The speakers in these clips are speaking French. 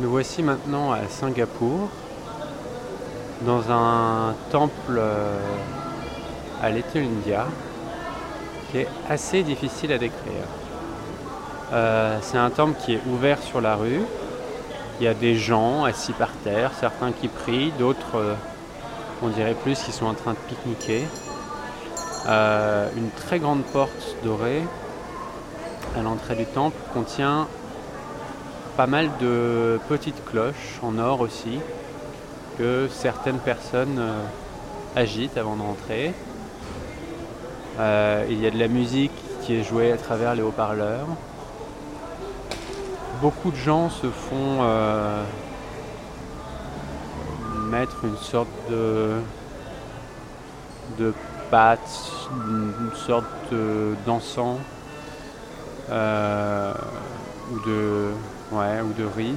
Nous voici maintenant à Singapour, dans un temple euh, à Little India, qui est assez difficile à décrire. Euh, c'est un temple qui est ouvert sur la rue. Il y a des gens assis par terre, certains qui prient, d'autres, euh, on dirait plus, qui sont en train de pique-niquer. une très grande porte dorée à l'entrée du temple contient pas mal de petites cloches en or aussi que certaines personnes euh, agitent avant d'entrer. Euh, il y a de la musique qui est jouée à travers les haut-parleurs. Beaucoup de gens se font euh, mettre une sorte de, de pâte, une sorte d'encens ou de ouais, ou de riz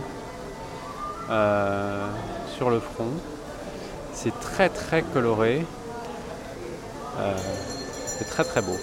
euh, sur le front. C'est très très coloré. Euh, c'est très très beau.